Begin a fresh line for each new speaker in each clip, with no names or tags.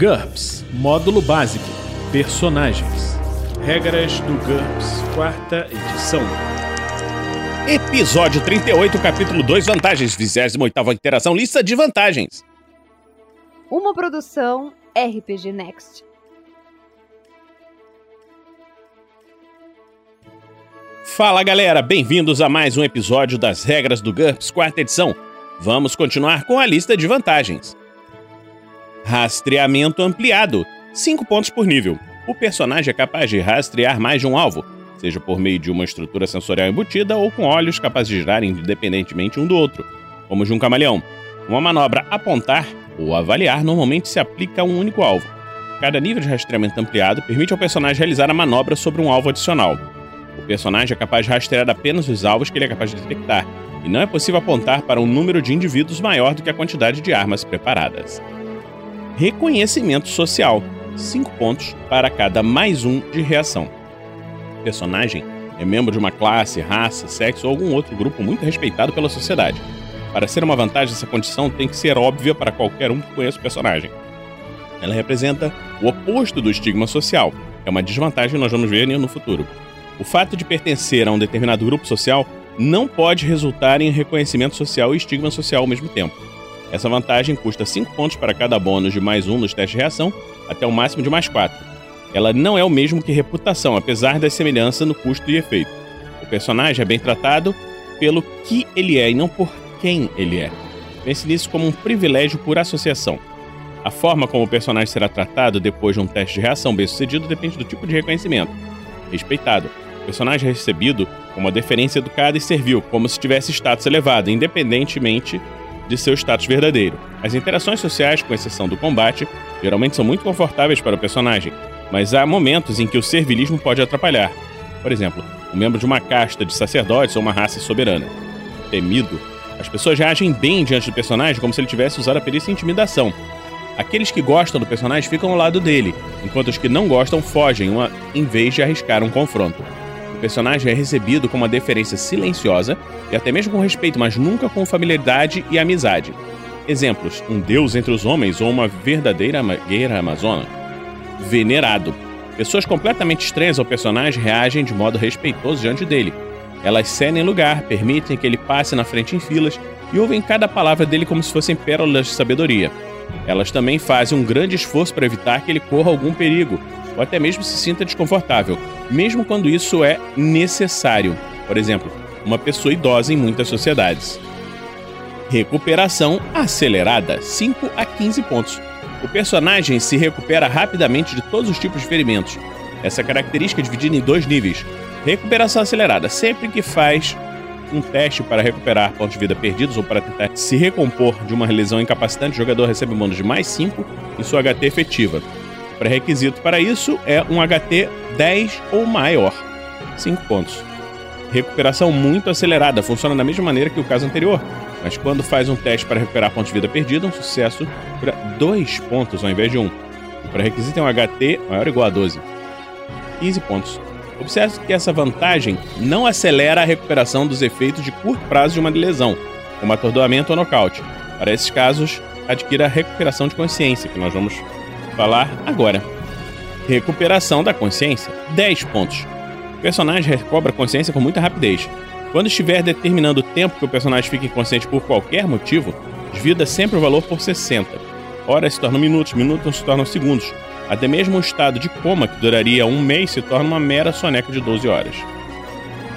GURPS Módulo Básico Personagens. Regras do GURPS Quarta edição.
Episódio 38, capítulo 2 Vantagens. 28 Interação Lista de Vantagens.
Uma produção RPG Next.
Fala galera, bem-vindos a mais um episódio das Regras do GURPS Quarta edição. Vamos continuar com a lista de vantagens. Rastreamento ampliado. 5 pontos por nível. O personagem é capaz de rastrear mais de um alvo, seja por meio de uma estrutura sensorial embutida ou com olhos capazes de girar independentemente um do outro, como de um camaleão. Uma manobra apontar ou avaliar normalmente se aplica a um único alvo. Cada nível de rastreamento ampliado permite ao personagem realizar a manobra sobre um alvo adicional. O personagem é capaz de rastrear apenas os alvos que ele é capaz de detectar, e não é possível apontar para um número de indivíduos maior do que a quantidade de armas preparadas. Reconhecimento social. 5 pontos para cada mais um de reação. O personagem é membro de uma classe, raça, sexo ou algum outro grupo muito respeitado pela sociedade. Para ser uma vantagem, essa condição tem que ser óbvia para qualquer um que conheça o personagem. Ela representa o oposto do estigma social. É uma desvantagem que nós vamos ver no futuro. O fato de pertencer a um determinado grupo social não pode resultar em reconhecimento social e estigma social ao mesmo tempo. Essa vantagem custa 5 pontos para cada bônus de mais um nos testes de reação, até o máximo de mais 4. Ela não é o mesmo que reputação, apesar da semelhança no custo e efeito. O personagem é bem tratado pelo que ele é e não por quem ele é. Pense nisso como um privilégio por associação. A forma como o personagem será tratado depois de um teste de reação bem sucedido depende do tipo de reconhecimento. Respeitado. O personagem é recebido com uma deferência educada e servil, como se tivesse status elevado, independentemente de seu status verdadeiro. As interações sociais, com exceção do combate, geralmente são muito confortáveis para o personagem, mas há momentos em que o servilismo pode atrapalhar. Por exemplo, um membro de uma casta de sacerdotes ou uma raça soberana. Temido, as pessoas reagem bem diante do personagem como se ele tivesse usado a perícia intimidação. Aqueles que gostam do personagem ficam ao lado dele, enquanto os que não gostam fogem, uma, em vez de arriscar um confronto. Personagem é recebido com uma deferência silenciosa e até mesmo com respeito, mas nunca com familiaridade e amizade. Exemplos: um deus entre os homens ou uma verdadeira guerra amazona. Venerado. Pessoas completamente estranhas ao personagem reagem de modo respeitoso diante dele. Elas cedem lugar, permitem que ele passe na frente em filas e ouvem cada palavra dele como se fossem pérolas de sabedoria. Elas também fazem um grande esforço para evitar que ele corra algum perigo, ou até mesmo se sinta desconfortável, mesmo quando isso é necessário. Por exemplo, uma pessoa idosa em muitas sociedades. Recuperação acelerada 5 a 15 pontos. O personagem se recupera rapidamente de todos os tipos de ferimentos. Essa característica é dividida em dois níveis. Recuperação acelerada, sempre que faz um teste para recuperar pontos de vida perdidos ou para tentar se recompor de uma lesão incapacitante, o jogador recebe um bônus de mais 5 em sua HT efetiva. Pré-requisito para isso é um HT 10 ou maior. 5 pontos. Recuperação muito acelerada, funciona da mesma maneira que o caso anterior, mas quando faz um teste para recuperar pontos de vida perdida, um sucesso cura 2 pontos ao invés de 1. Um. O pré-requisito é um HT maior ou igual a 12. 15 pontos. Observe que essa vantagem não acelera a recuperação dos efeitos de curto prazo de uma lesão, como atordoamento ou nocaute. Para esses casos, adquira a recuperação de consciência, que nós vamos falar agora. Recuperação da consciência: 10 pontos. O personagem recobra consciência com muita rapidez. Quando estiver determinando o tempo que o personagem fique inconsciente por qualquer motivo, divida sempre o valor por 60. Horas se tornam minutos, minutos se tornam segundos. Até mesmo um estado de coma que duraria um mês se torna uma mera soneca de 12 horas.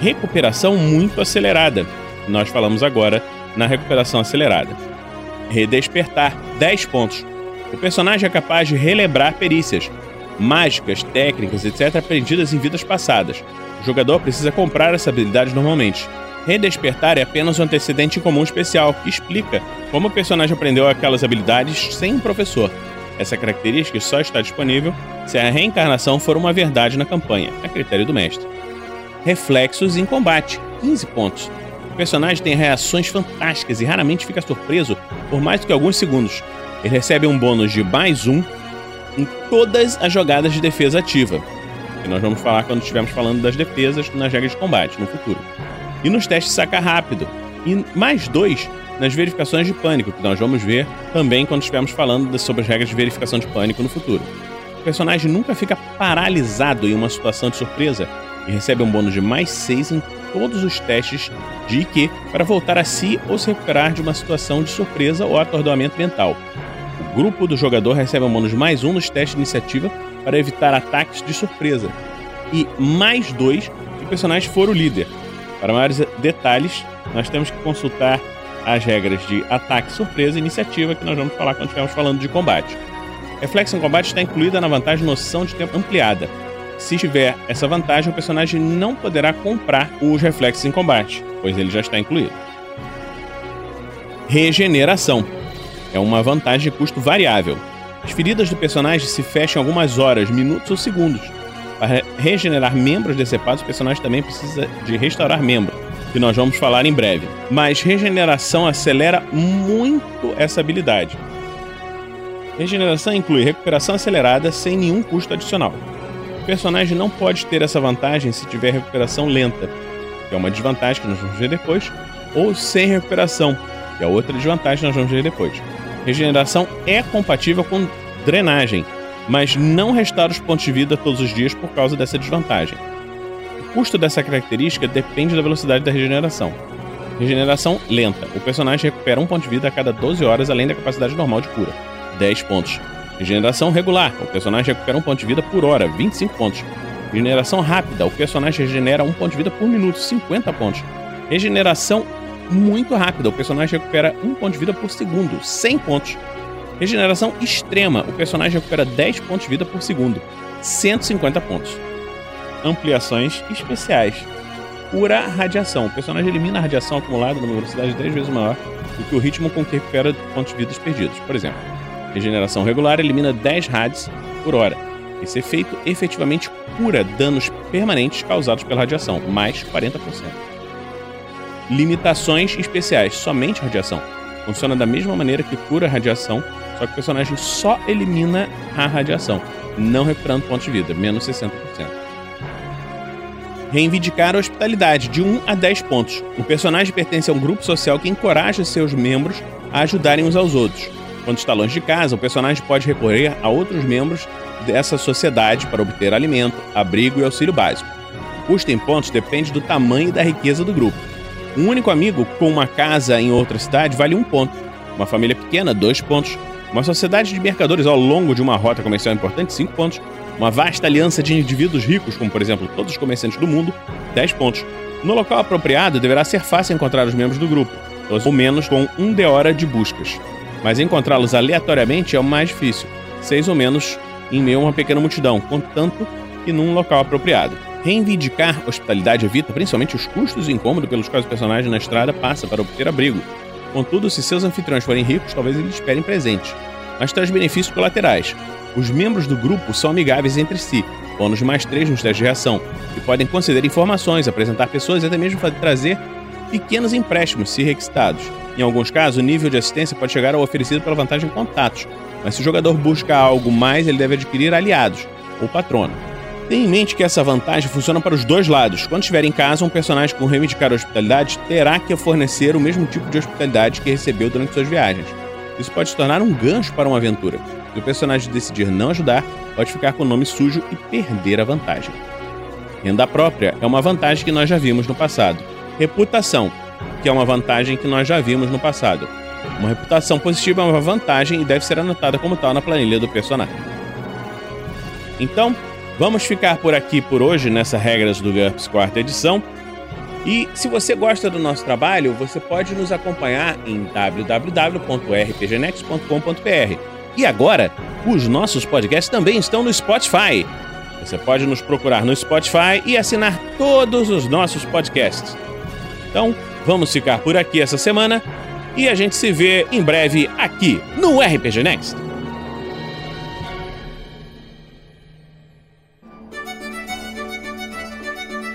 Recuperação muito acelerada. Nós falamos agora na recuperação acelerada. Redespertar 10 pontos. O personagem é capaz de relembrar perícias, mágicas, técnicas, etc., aprendidas em vidas passadas. O jogador precisa comprar essa habilidade normalmente. Redespertar é apenas um antecedente comum especial que explica como o personagem aprendeu aquelas habilidades sem um professor. Essa característica só está disponível se a reencarnação for uma verdade na campanha, a critério do mestre. Reflexos em combate 15 pontos. O personagem tem reações fantásticas e raramente fica surpreso por mais do que alguns segundos. Ele recebe um bônus de mais um em todas as jogadas de defesa ativa. Que nós vamos falar quando estivermos falando das defesas nas regras de combate no futuro. E nos testes saca rápido. e mais dois nas verificações de pânico, que nós vamos ver também quando estivermos falando sobre as regras de verificação de pânico no futuro. O personagem nunca fica paralisado em uma situação de surpresa e recebe um bônus de mais 6 em todos os testes de IQ para voltar a si ou se recuperar de uma situação de surpresa ou atordoamento mental. O grupo do jogador recebe um bônus mais 1 nos testes de iniciativa para evitar ataques de surpresa e mais 2 se o personagem for o líder. Para maiores detalhes, nós temos que consultar as regras de ataque, surpresa e iniciativa que nós vamos falar quando estivermos falando de combate. Reflexo em combate está incluída na vantagem noção de tempo ampliada. Se tiver essa vantagem, o personagem não poderá comprar os reflexos em combate, pois ele já está incluído. Regeneração é uma vantagem de custo variável. As feridas do personagem se fecham algumas horas, minutos ou segundos. Para regenerar membros decepados, o personagem também precisa de restaurar membro, que nós vamos falar em breve. Mas regeneração acelera muito essa habilidade. Regeneração inclui recuperação acelerada sem nenhum custo adicional. O personagem não pode ter essa vantagem se tiver recuperação lenta, que é uma desvantagem que nós vamos ver depois, ou sem recuperação, que é outra desvantagem que nós vamos ver depois. Regeneração é compatível com drenagem, mas não restaura os pontos de vida todos os dias por causa dessa desvantagem. O custo dessa característica depende da velocidade da regeneração. Regeneração lenta. O personagem recupera um ponto de vida a cada 12 horas, além da capacidade normal de cura. 10 pontos. Regeneração regular. O personagem recupera um ponto de vida por hora, 25 pontos. Regeneração rápida. O personagem regenera um ponto de vida por minuto, 50 pontos. Regeneração muito rápida. O personagem recupera um ponto de vida por segundo, 100 pontos. Regeneração extrema. O personagem recupera 10 pontos de vida por segundo, 150 pontos. Ampliações especiais. Cura radiação. O personagem elimina a radiação acumulada numa velocidade 10 vezes maior do que o ritmo com que recupera pontos de vida perdidos. Por exemplo, Regeneração regular elimina 10 rads por hora. Esse efeito efetivamente cura danos permanentes causados pela radiação, mais 40%. Limitações especiais, somente radiação. Funciona da mesma maneira que cura radiação, só que o personagem só elimina a radiação, não recuperando pontos de vida, menos 60%. Reivindicar a hospitalidade, de 1 a 10 pontos. O personagem pertence a um grupo social que encoraja seus membros a ajudarem uns aos outros. Quando está longe de casa, o personagem pode recorrer a outros membros dessa sociedade para obter alimento, abrigo e auxílio básico. O custo em pontos depende do tamanho e da riqueza do grupo. Um único amigo com uma casa em outra cidade vale um ponto. Uma família pequena, dois pontos. Uma sociedade de mercadores ao longo de uma rota comercial importante, cinco pontos. Uma vasta aliança de indivíduos ricos, como por exemplo todos os comerciantes do mundo, 10 pontos. No local apropriado, deverá ser fácil encontrar os membros do grupo, ou menos com um de hora de buscas mas encontrá-los aleatoriamente é o mais difícil, seis ou menos em meio a uma pequena multidão, contanto que num local apropriado. Reivindicar hospitalidade evita principalmente os custos e incômodos pelos quais o personagem na estrada passa para obter abrigo. Contudo, se seus anfitriões forem ricos, talvez eles esperem presentes. Mas traz benefícios colaterais. Os membros do grupo são amigáveis entre si, bônus mais 3 nos testes de reação, e podem conceder informações, apresentar pessoas e até mesmo trazer pequenos empréstimos, se requisitados. Em alguns casos, o nível de assistência pode chegar ao oferecido pela vantagem contatos, mas se o jogador busca algo mais, ele deve adquirir aliados, ou patrono. Tenha em mente que essa vantagem funciona para os dois lados. Quando estiver em casa, um personagem com reivindicar hospitalidade terá que fornecer o mesmo tipo de hospitalidade que recebeu durante suas viagens. Isso pode se tornar um gancho para uma aventura. Se o personagem decidir não ajudar, pode ficar com o nome sujo e perder a vantagem. Renda própria é uma vantagem que nós já vimos no passado. Reputação, que é uma vantagem que nós já vimos no passado. Uma reputação positiva é uma vantagem e deve ser anotada como tal na planilha do personagem. Então, vamos ficar por aqui por hoje nessa Regras do GURPS quarta edição. E se você gosta do nosso trabalho, você pode nos acompanhar em www.rpgnext.com.br. E agora, os nossos podcasts também estão no Spotify. Você pode nos procurar no Spotify e assinar todos os nossos podcasts. Então, vamos ficar por aqui essa semana e a gente se vê em breve aqui no RPG Next.